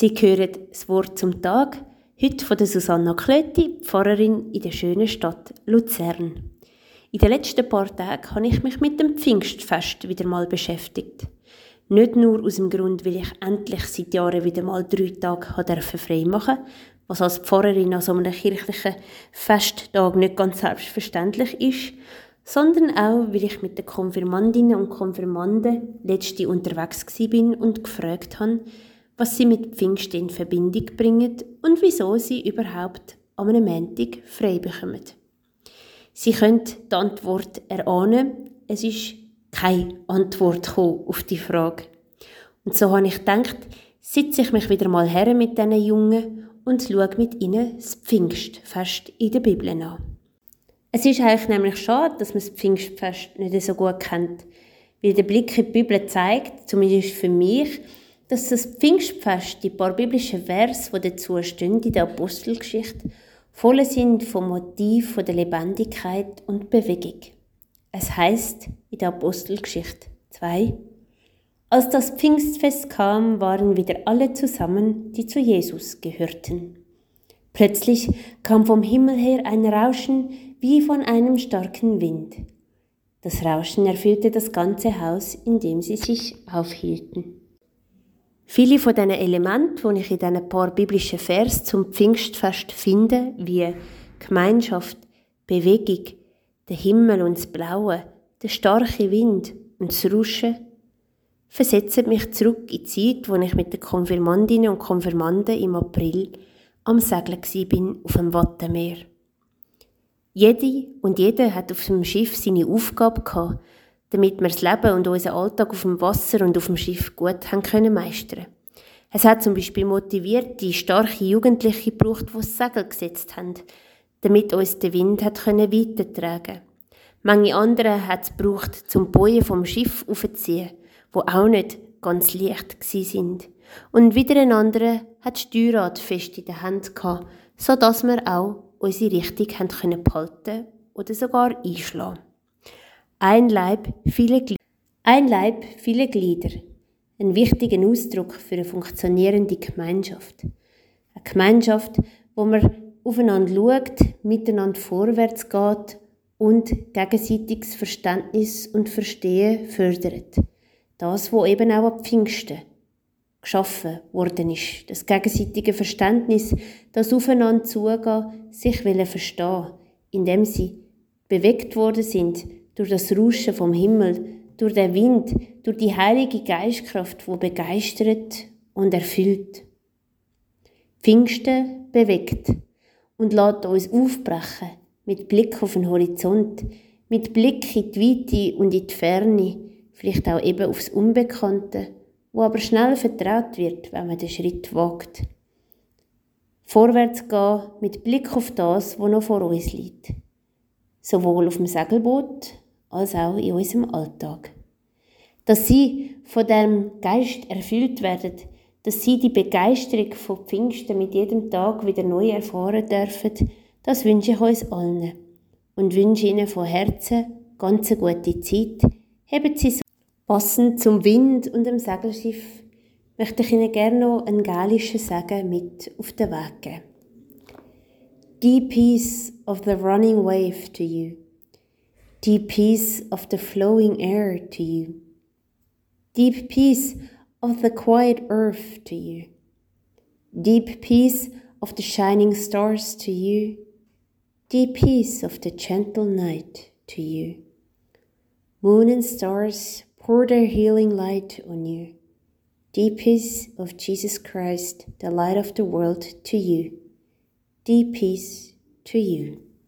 Sie hören das Wort zum Tag, heute von der Susanna Klöti, Pfarrerin in der schönen Stadt Luzern. In den letzten paar Tagen habe ich mich mit dem Pfingstfest wieder mal beschäftigt. Nicht nur aus dem Grund, weil ich endlich seit Jahren wieder mal drei Tage frei machen durfte, was als Pfarrerin an so einem kirchlichen Festtag nicht ganz selbstverständlich ist, sondern auch, weil ich mit den Konfirmandinnen und Konfirmanden letzte unterwegs bin und gefragt habe, was sie mit Pfingsten in Verbindung bringen und wieso sie überhaupt an einem Montag frei bekommen. Sie können die Antwort erahnen, es ist keine Antwort auf die Frage. Und so habe ich gedacht, sitze ich mich wieder mal her mit diesen Jungen und schaue mit ihnen das Pfingstfest in der Bibel an. Es ist eigentlich nämlich schade, dass man das Pfingstfest nicht so gut kennt, weil der Blick in die Bibel zeigt, zumindest für mich, dass das Pfingstfest, die paar biblischen Vers, die dazu stehen in der Apostelgeschichte, voll sind vom Motiv von der Lebendigkeit und Bewegung. Es heißt in der Apostelgeschichte 2, als das Pfingstfest kam, waren wieder alle zusammen, die zu Jesus gehörten. Plötzlich kam vom Himmel her ein Rauschen wie von einem starken Wind. Das Rauschen erfüllte das ganze Haus, in dem sie sich aufhielten. Viele von diesen Elementen, die ich in diesen paar biblischen Vers zum Pfingstfest finde, wie Gemeinschaft, Bewegung, der Himmel und das Blaue, der starke Wind und das Rauschen, versetzen mich zurück in die Zeit, wo ich mit den Konfirmandinnen und Konfirmanden im April am Segeln bin auf dem Wattenmeer. Jede und jeder hat auf dem Schiff seine Aufgabe gehabt, damit wir das Leben und unseren Alltag auf dem Wasser und auf dem Schiff gut haben können meistern. Es hat zum Beispiel motiviert die starke Jugendliche gebraucht, die das Segel gesetzt haben, damit uns der Wind hat können weitertragen. Manche andere hat es gebraucht, zum Bojen vom Schiff aufzuziehen, wo auch nicht ganz leicht gsi sind. Und wieder ein anderer hat das Steuerrad fest in der Hand gehabt, so dass wir auch unsere Richtung haben können behalten oder sogar einschlagen. Ein Leib, viele Glieder. Ein Leib, viele Glieder. Ein wichtiger Ausdruck für eine funktionierende Gemeinschaft. Eine Gemeinschaft, wo man aufeinander schaut, miteinander vorwärts geht und gegenseitiges Verständnis und Verstehen fördert. Das, wo eben auch ab Pfingsten geschaffen worden ist. Das gegenseitige Verständnis, das aufeinander zugehen, sich wollen verstehen, indem sie bewegt worden sind durch das Rauschen vom Himmel, durch den Wind, durch die heilige Geistkraft, wo begeistert und erfüllt. Pfingsten bewegt und lässt uns aufbrechen mit Blick auf den Horizont, mit Blick in die Weite und in die Ferne, vielleicht auch eben aufs Unbekannte, wo aber schnell vertraut wird, wenn man den Schritt wagt. Vorwärts gehen mit Blick auf das, was noch vor uns liegt. Sowohl auf dem Segelboot als auch in unserem Alltag. Dass sie von dem Geist erfüllt werden, dass sie die Begeisterung von Pfingsten mit jedem Tag wieder neu erfahren dürfen, das wünsche ich uns allen und wünsche ihnen von Herzen ganz eine gute Zeit. Haben sie so passend zum Wind und dem Segelschiff möchte ich Ihnen gerne noch einen gälischen Segen mit auf den Weg geben. Deep peace of the running wave to you. Deep peace of the flowing air to you, deep peace of the quiet earth to you, deep peace of the shining stars to you, deep peace of the gentle night to you. Moon and stars pour their healing light on you. Deep peace of Jesus Christ, the light of the world, to you. Deep peace to you.